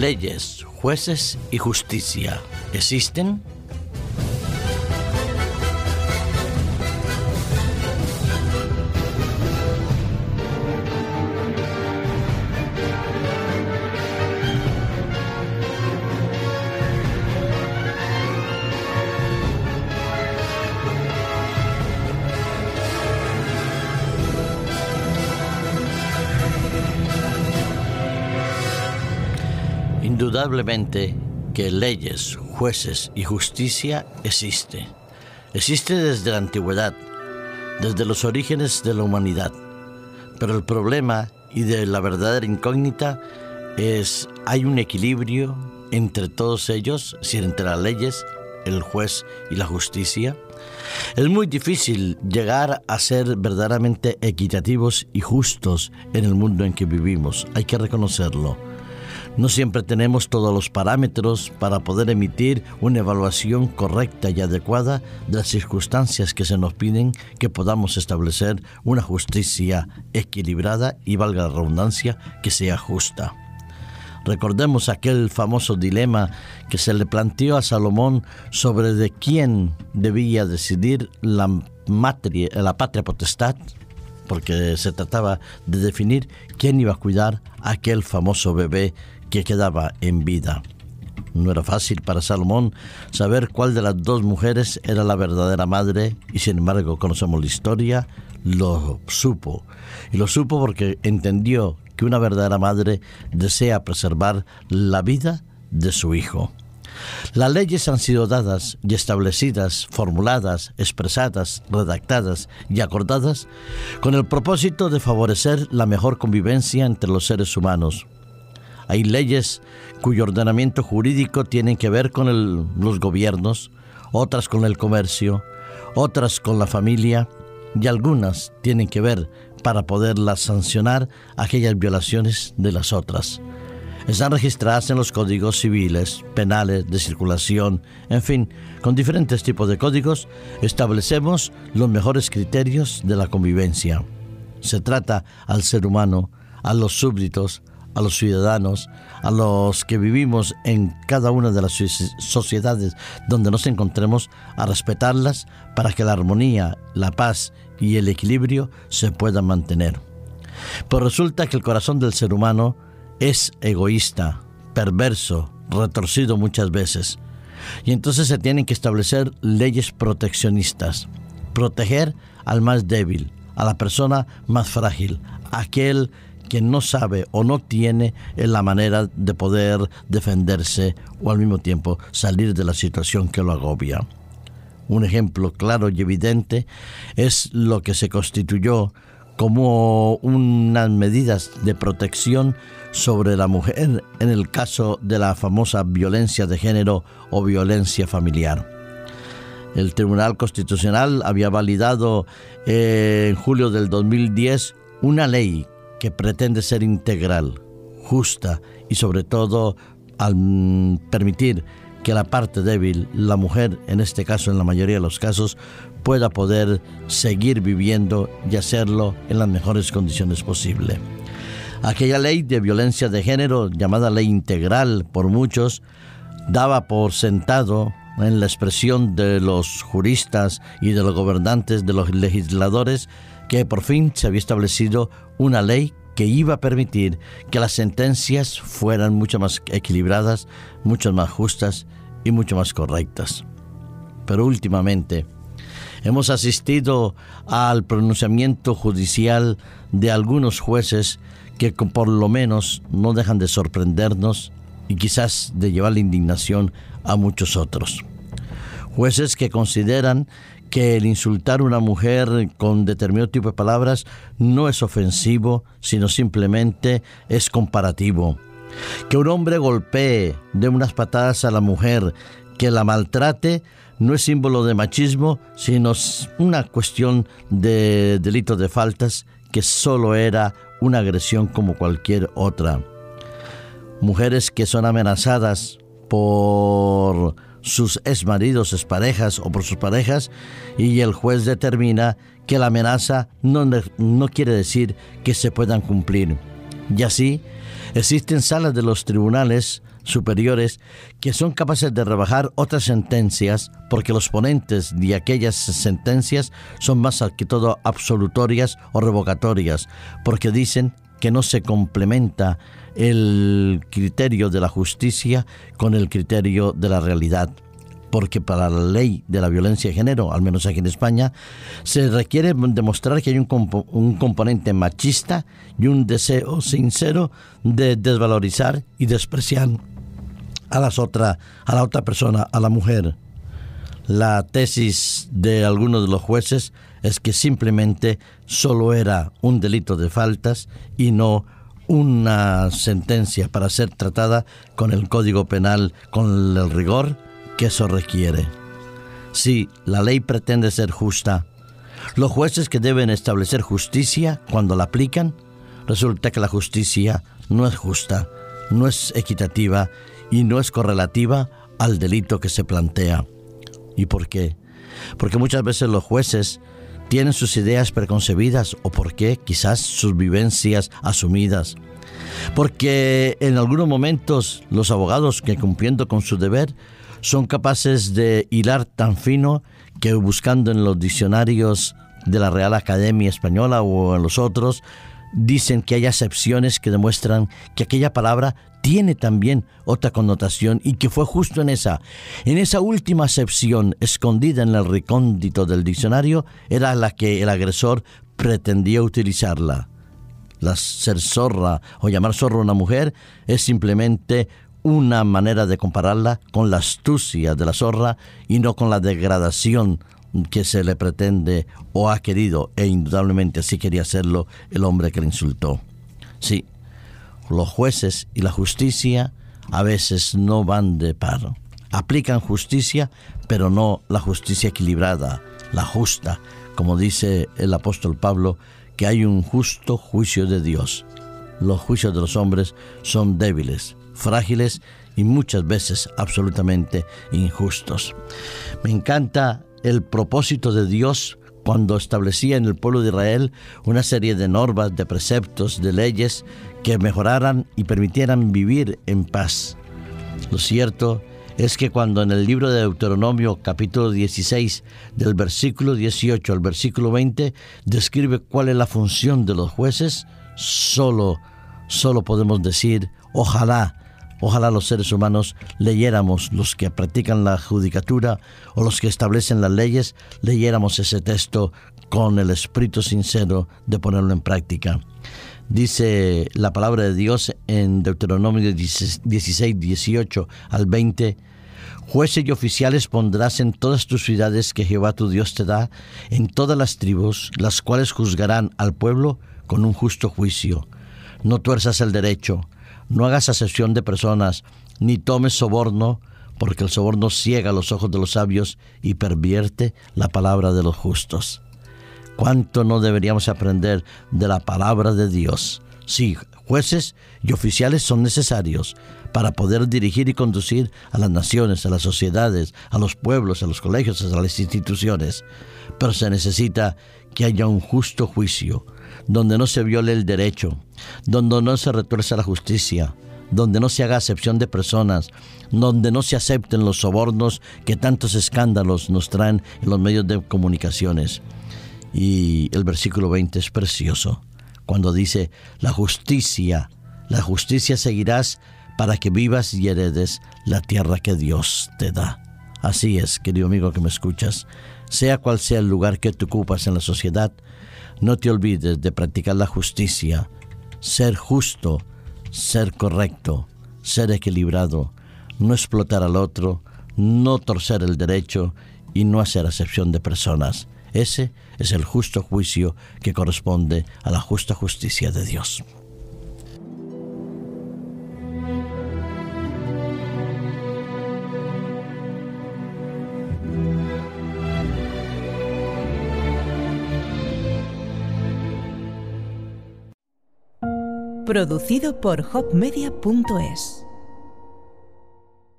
leyes, jueces y justicia existen? Indudablemente que leyes, jueces y justicia existe. Existe desde la antigüedad, desde los orígenes de la humanidad. Pero el problema y de la verdadera incógnita es, ¿hay un equilibrio entre todos ellos, si entre las leyes, el juez y la justicia? Es muy difícil llegar a ser verdaderamente equitativos y justos en el mundo en que vivimos, hay que reconocerlo. No siempre tenemos todos los parámetros para poder emitir una evaluación correcta y adecuada de las circunstancias que se nos piden que podamos establecer una justicia equilibrada y, valga la redundancia, que sea justa. Recordemos aquel famoso dilema que se le planteó a Salomón sobre de quién debía decidir la, patria potestad, porque se trataba de definir quién iba a cuidar aquel famoso bebé que quedaba en vida. No era fácil para Salomón saber cuál de las dos mujeres era la verdadera madre y sin embargo conocemos la historia, lo supo. Y lo supo porque entendió que una verdadera madre desea preservar la vida de su hijo. Las leyes han sido dadas y establecidas, formuladas, expresadas, redactadas y acordadas con el propósito de favorecer la mejor convivencia entre los seres humanos, hay leyes cuyo ordenamiento jurídico tiene que ver con los gobiernos, otras con el comercio, otras con la familia y algunas tienen que ver para poderlas sancionar aquellas violaciones de las otras. Están registradas en los códigos civiles, penales, de circulación, en fin, con diferentes tipos de códigos establecemos los mejores criterios de la convivencia. Se trata al ser humano, a los súbditos, a los ciudadanos, a los que vivimos en cada una de las sociedades donde nos encontremos, a respetarlas para que la armonía, la paz y el equilibrio se puedan mantener. Pues resulta que el corazón del ser humano es egoísta, perverso, retorcido muchas veces. Y entonces se tienen que establecer leyes proteccionistas. Proteger al más débil, a la persona más frágil, aquel quien no sabe o no tiene la manera de poder defenderse o al mismo tiempo salir de la situación que lo agobia. Un ejemplo claro y evidente es lo que se constituyó como unas medidas de protección sobre la mujer en el caso de la famosa violencia de género o violencia familiar. El Tribunal Constitucional había validado eh, en julio del 2010 una ley que pretende ser integral, justa y sobre todo al permitir que la parte débil, la mujer en este caso, en la mayoría de los casos, pueda poder seguir viviendo y hacerlo en las mejores condiciones posibles. Aquella ley de violencia de género, llamada ley integral por muchos, daba por sentado en la expresión de los juristas y de los gobernantes, de los legisladores, que por fin se había establecido una ley que iba a permitir que las sentencias fueran mucho más equilibradas, mucho más justas y mucho más correctas. Pero últimamente hemos asistido al pronunciamiento judicial de algunos jueces que por lo menos no dejan de sorprendernos y quizás de llevar la indignación a muchos otros. Jueces que consideran que el insultar a una mujer con determinado tipo de palabras no es ofensivo, sino simplemente es comparativo. Que un hombre golpee de unas patadas a la mujer, que la maltrate, no es símbolo de machismo, sino una cuestión de delito de faltas que solo era una agresión como cualquier otra. Mujeres que son amenazadas por sus exmaridos, exparejas o por sus parejas y el juez determina que la amenaza no, no quiere decir que se puedan cumplir. Y así existen salas de los tribunales superiores que son capaces de rebajar otras sentencias porque los ponentes de aquellas sentencias son más que todo absolutorias o revocatorias, porque dicen que no se complementa el criterio de la justicia con el criterio de la realidad porque para la ley de la violencia de género, al menos aquí en España, se requiere demostrar que hay un, componente machista y un deseo sincero de desvalorizar y despreciar a, las otra, a la otra persona, a la mujer. La tesis de algunos de los jueces es que simplemente solo era un delito de faltas y no una sentencia para ser tratada con el Código Penal, con el rigor que eso requiere. Si la ley pretende ser justa, los jueces que deben establecer justicia cuando la aplican, resulta que la justicia no es justa, no es equitativa y no es correlativa al delito que se plantea. ¿Y por qué? Porque muchas veces los jueces tienen sus ideas preconcebidas o porque quizás sus vivencias asumidas. Porque en algunos momentos los abogados que cumpliendo con su deber son capaces de hilar tan fino que buscando en los diccionarios de la Real Academia Española o en los otros, dicen que hay acepciones que demuestran que aquella palabra tiene también otra connotación y que fue justo en esa, en esa última acepción escondida en el recóndito del diccionario, era la que el agresor pretendía utilizarla. La ser zorra o llamar zorra a una mujer es simplemente una manera de compararla con la astucia de la zorra y no con la degradación que se le pretende o ha querido, e indudablemente así quería hacerlo el hombre que le insultó. Sí, los jueces y la justicia a veces no van de par. Aplican justicia, pero no la justicia equilibrada, la justa, como dice el apóstol Pablo, que hay un justo juicio de Dios. Los juicios de los hombres son débiles, frágiles y muchas veces absolutamente injustos. Me encanta el propósito de Dios cuando establecía en el pueblo de Israel una serie de normas, de preceptos, de leyes que mejoraran y permitieran vivir en paz. Lo cierto es que cuando en el libro de Deuteronomio capítulo 16 del versículo 18 al versículo 20 describe cuál es la función de los jueces, solo solo podemos decir ojalá Ojalá los seres humanos leyéramos, los que practican la judicatura o los que establecen las leyes, leyéramos ese texto con el espíritu sincero de ponerlo en práctica. Dice la palabra de Dios en Deuteronomio 16, 18 al 20, Jueces y oficiales pondrás en todas tus ciudades que Jehová tu Dios te da, en todas las tribus, las cuales juzgarán al pueblo con un justo juicio. No tuerzas el derecho, no hagas asesión de personas, ni tomes soborno, porque el soborno ciega los ojos de los sabios y pervierte la palabra de los justos. ¿Cuánto no deberíamos aprender de la palabra de Dios? Sí, jueces y oficiales son necesarios para poder dirigir y conducir a las naciones, a las sociedades, a los pueblos, a los colegios, a las instituciones. Pero se necesita que haya un justo juicio, donde no se viole el derecho, donde no se retuerza la justicia, donde no se haga acepción de personas, donde no se acepten los sobornos que tantos escándalos nos traen en los medios de comunicaciones. Y el versículo 20 es precioso, cuando dice, la justicia, la justicia seguirás para que vivas y heredes la tierra que Dios te da. Así es, querido amigo que me escuchas, sea cual sea el lugar que tú ocupas en la sociedad, no te olvides de practicar la justicia, ser justo, ser correcto, ser equilibrado, no explotar al otro, no torcer el derecho y no hacer acepción de personas. Ese es el justo juicio que corresponde a la justa justicia de Dios. Producido por hopmedia.es